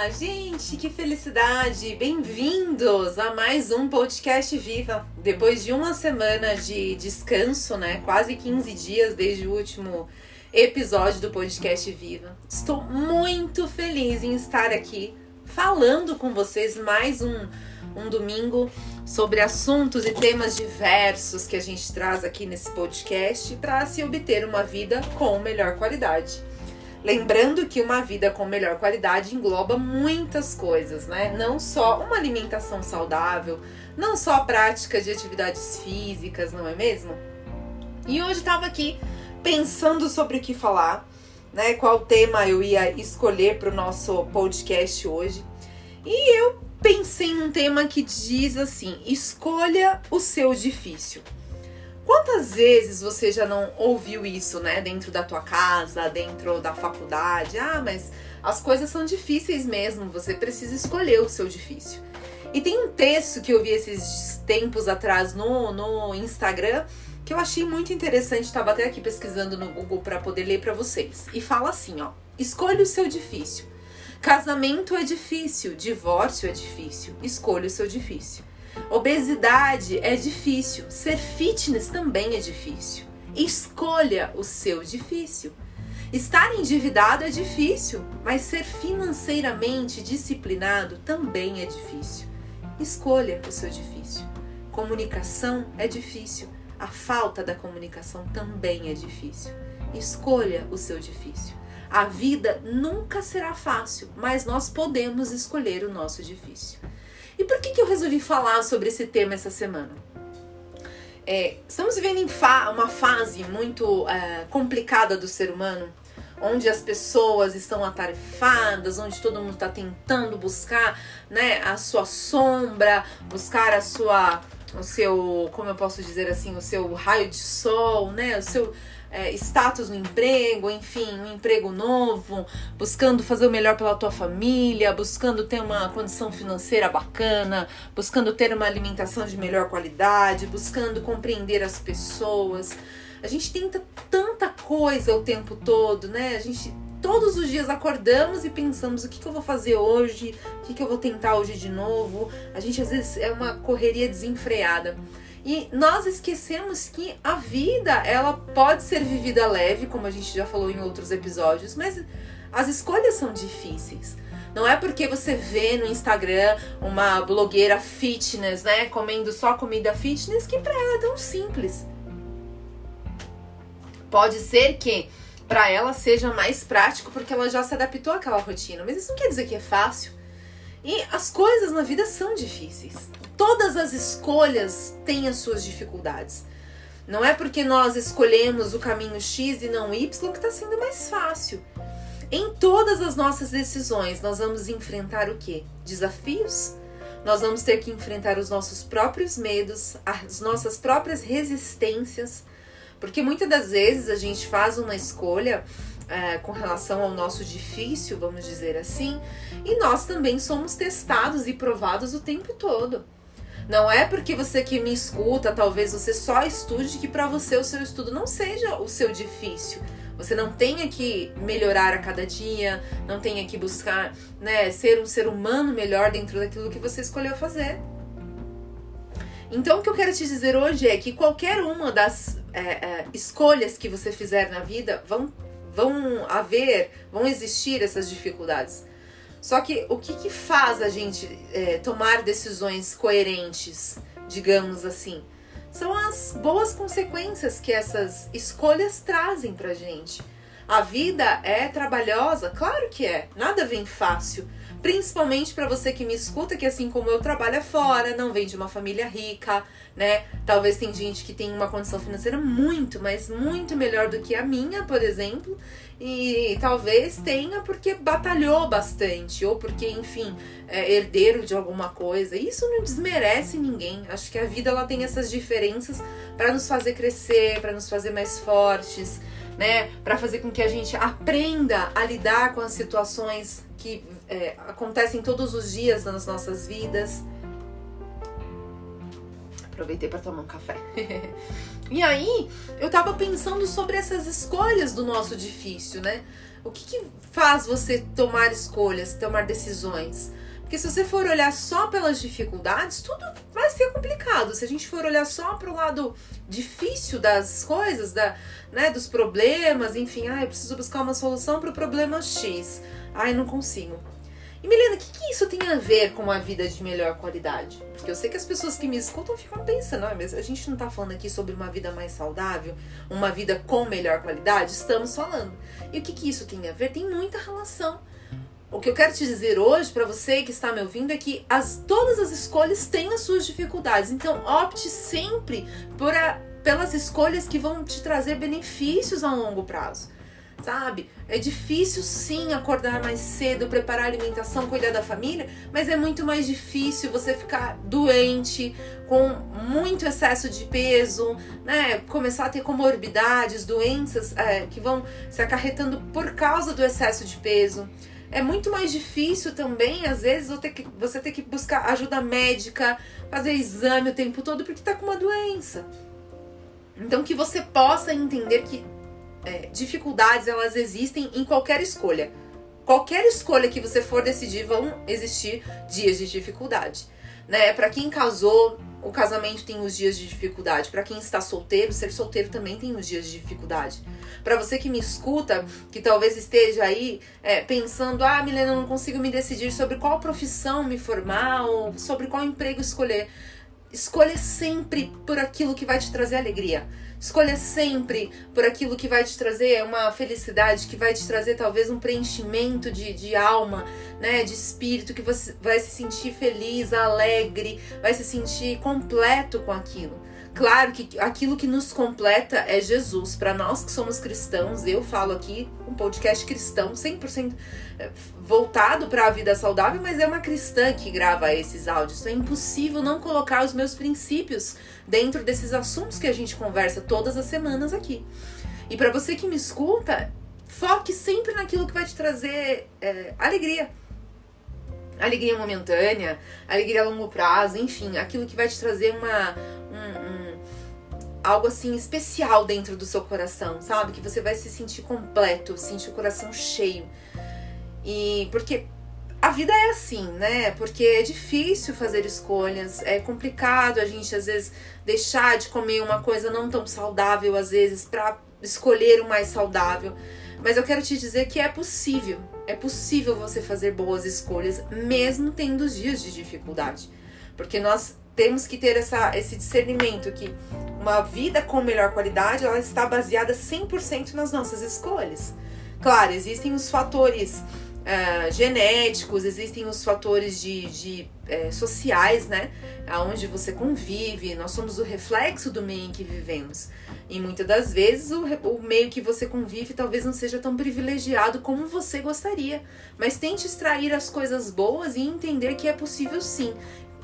Olá, gente, que felicidade! Bem-vindos a mais um podcast Viva. Depois de uma semana de descanso, né? Quase 15 dias desde o último episódio do podcast Viva. Estou muito feliz em estar aqui falando com vocês mais um, um domingo sobre assuntos e temas diversos que a gente traz aqui nesse podcast para se obter uma vida com melhor qualidade. Lembrando que uma vida com melhor qualidade engloba muitas coisas, né? Não só uma alimentação saudável, não só a prática de atividades físicas, não é mesmo? E hoje estava aqui pensando sobre o que falar, né? Qual tema eu ia escolher para o nosso podcast hoje. E eu pensei em um tema que diz assim: escolha o seu difícil. Quantas vezes você já não ouviu isso, né? Dentro da tua casa, dentro da faculdade? Ah, mas as coisas são difíceis mesmo, você precisa escolher o seu difícil. E tem um texto que eu vi esses tempos atrás no, no Instagram que eu achei muito interessante, estava até aqui pesquisando no Google para poder ler para vocês. E fala assim, ó: escolha o seu difícil. Casamento é difícil, divórcio é difícil, escolha o seu difícil. Obesidade é difícil, ser fitness também é difícil. Escolha o seu difícil. Estar endividado é difícil, mas ser financeiramente disciplinado também é difícil. Escolha o seu difícil. Comunicação é difícil, a falta da comunicação também é difícil. Escolha o seu difícil. A vida nunca será fácil, mas nós podemos escolher o nosso difícil. E por que, que eu resolvi falar sobre esse tema essa semana? É, estamos vivendo fa uma fase muito é, complicada do ser humano, onde as pessoas estão atarefadas, onde todo mundo está tentando buscar né, a sua sombra, buscar a sua, o seu, como eu posso dizer assim, o seu raio de sol, né, o seu é, status no emprego, enfim, um emprego novo, buscando fazer o melhor pela tua família, buscando ter uma condição financeira bacana, buscando ter uma alimentação de melhor qualidade, buscando compreender as pessoas. A gente tenta tanta coisa o tempo todo, né? A gente todos os dias acordamos e pensamos o que, que eu vou fazer hoje, o que, que eu vou tentar hoje de novo. A gente às vezes é uma correria desenfreada. E nós esquecemos que a vida, ela pode ser vivida leve, como a gente já falou em outros episódios, mas as escolhas são difíceis. Não é porque você vê no Instagram uma blogueira fitness, né, comendo só comida fitness, que para ela é tão simples. Pode ser que para ela seja mais prático porque ela já se adaptou àquela rotina, mas isso não quer dizer que é fácil. E as coisas na vida são difíceis. Todas as escolhas têm as suas dificuldades. Não é porque nós escolhemos o caminho X e não Y que está sendo mais fácil. Em todas as nossas decisões, nós vamos enfrentar o quê? Desafios? Nós vamos ter que enfrentar os nossos próprios medos, as nossas próprias resistências, porque muitas das vezes a gente faz uma escolha é, com relação ao nosso difícil, vamos dizer assim, e nós também somos testados e provados o tempo todo. Não é porque você que me escuta, talvez você só estude, que para você o seu estudo não seja o seu difícil. Você não tenha que melhorar a cada dia, não tenha que buscar né, ser um ser humano melhor dentro daquilo que você escolheu fazer. Então, o que eu quero te dizer hoje é que qualquer uma das é, é, escolhas que você fizer na vida vão vão haver, vão existir essas dificuldades. Só que o que, que faz a gente é, tomar decisões coerentes, digamos assim? São as boas consequências que essas escolhas trazem pra gente. A vida é trabalhosa? Claro que é. Nada vem fácil. Principalmente para você que me escuta, que assim como eu trabalho fora, não vem de uma família rica, né? Talvez tem gente que tem uma condição financeira muito, mas muito melhor do que a minha, por exemplo, e talvez tenha porque batalhou bastante, ou porque, enfim, é herdeiro de alguma coisa. Isso não desmerece ninguém. Acho que a vida ela tem essas diferenças para nos fazer crescer, para nos fazer mais fortes, né? Para fazer com que a gente aprenda a lidar com as situações que é, acontecem todos os dias nas nossas vidas. Aproveitei para tomar um café. E aí, eu tava pensando sobre essas escolhas do nosso difícil, né? O que, que faz você tomar escolhas, tomar decisões? Porque se você for olhar só pelas dificuldades, tudo vai ser complicado. Se a gente for olhar só para o lado difícil das coisas, da, né, dos problemas, enfim, ah, eu preciso buscar uma solução para o problema X. Ai, não consigo. E Milena, o que, que, isso tem a ver com uma vida de melhor qualidade? Porque eu sei que as pessoas que me escutam ficam pensando, ah, mas a gente não tá falando aqui sobre uma vida mais saudável, uma vida com melhor qualidade? Estamos falando. E o que, que isso tem a ver? Tem muita relação. O que eu quero te dizer hoje para você que está me ouvindo é que as, todas as escolhas têm as suas dificuldades. Então, opte sempre por a, pelas escolhas que vão te trazer benefícios a longo prazo. Sabe? É difícil sim acordar mais cedo, preparar alimentação, cuidar da família, mas é muito mais difícil você ficar doente, com muito excesso de peso, né? Começar a ter comorbidades, doenças é, que vão se acarretando por causa do excesso de peso é muito mais difícil também, às vezes, você ter que buscar ajuda médica, fazer exame o tempo todo porque tá com uma doença. Então que você possa entender que é, dificuldades elas existem em qualquer escolha. Qualquer escolha que você for decidir, vão existir dias de dificuldade. Né? Para quem casou, o casamento tem os dias de dificuldade. Para quem está solteiro, ser solteiro também tem os dias de dificuldade. Para você que me escuta, que talvez esteja aí é, pensando: ah, Milena, eu não consigo me decidir sobre qual profissão me formar ou sobre qual emprego escolher. Escolha sempre por aquilo que vai te trazer alegria. Escolha sempre por aquilo que vai te trazer uma felicidade, que vai te trazer talvez um preenchimento de, de alma, né? De espírito, que você vai se sentir feliz, alegre, vai se sentir completo com aquilo. Claro que aquilo que nos completa é Jesus. Para nós que somos cristãos, eu falo aqui um podcast cristão, 100% eh, voltado para a vida saudável, mas é uma cristã que grava esses áudios. Então é impossível não colocar os meus princípios dentro desses assuntos que a gente conversa todas as semanas aqui. E para você que me escuta, foque sempre naquilo que vai te trazer é, alegria. Alegria momentânea, alegria a longo prazo, enfim, aquilo que vai te trazer uma, um, um, algo assim especial dentro do seu coração, sabe? Que você vai se sentir completo, sentir o coração cheio. E porque a vida é assim, né? Porque é difícil fazer escolhas, é complicado a gente às vezes deixar de comer uma coisa não tão saudável às vezes para escolher o mais saudável. Mas eu quero te dizer que é possível, é possível você fazer boas escolhas mesmo tendo dias de dificuldade. Porque nós temos que ter essa, esse discernimento que uma vida com melhor qualidade, ela está baseada 100% nas nossas escolhas. Claro, existem os fatores uh, genéticos, existem os fatores de, de uh, sociais, né? Aonde você convive, nós somos o reflexo do meio em que vivemos. E muitas das vezes o, o meio que você convive talvez não seja tão privilegiado como você gostaria. Mas tente extrair as coisas boas e entender que é possível sim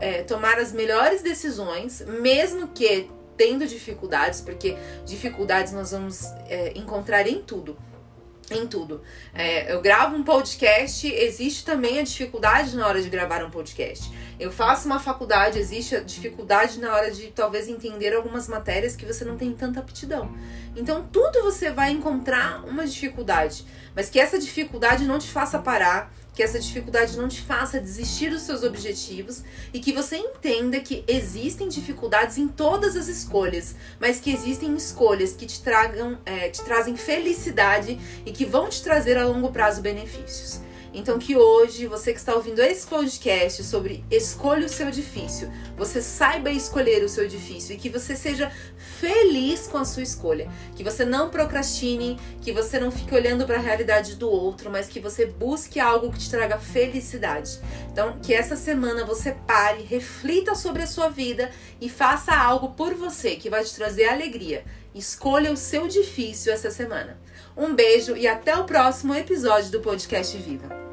é, tomar as melhores decisões, mesmo que tendo dificuldades, porque dificuldades nós vamos é, encontrar em tudo em tudo. É, eu gravo um podcast, existe também a dificuldade na hora de gravar um podcast. Eu faço uma faculdade, existe a dificuldade na hora de talvez entender algumas matérias que você não tem tanta aptidão. Então, tudo você vai encontrar uma dificuldade, mas que essa dificuldade não te faça parar, que essa dificuldade não te faça desistir dos seus objetivos e que você entenda que existem dificuldades em todas as escolhas, mas que existem escolhas que te tragam, é, te trazem felicidade e que vão te trazer a longo prazo benefícios. Então que hoje, você que está ouvindo esse podcast sobre escolha o seu difícil, você saiba escolher o seu difícil e que você seja feliz com a sua escolha, que você não procrastine, que você não fique olhando para a realidade do outro, mas que você busque algo que te traga felicidade. Então, que essa semana você pare, reflita sobre a sua vida e faça algo por você que vai te trazer alegria. Escolha o seu difícil essa semana. Um beijo e até o próximo episódio do podcast Viva.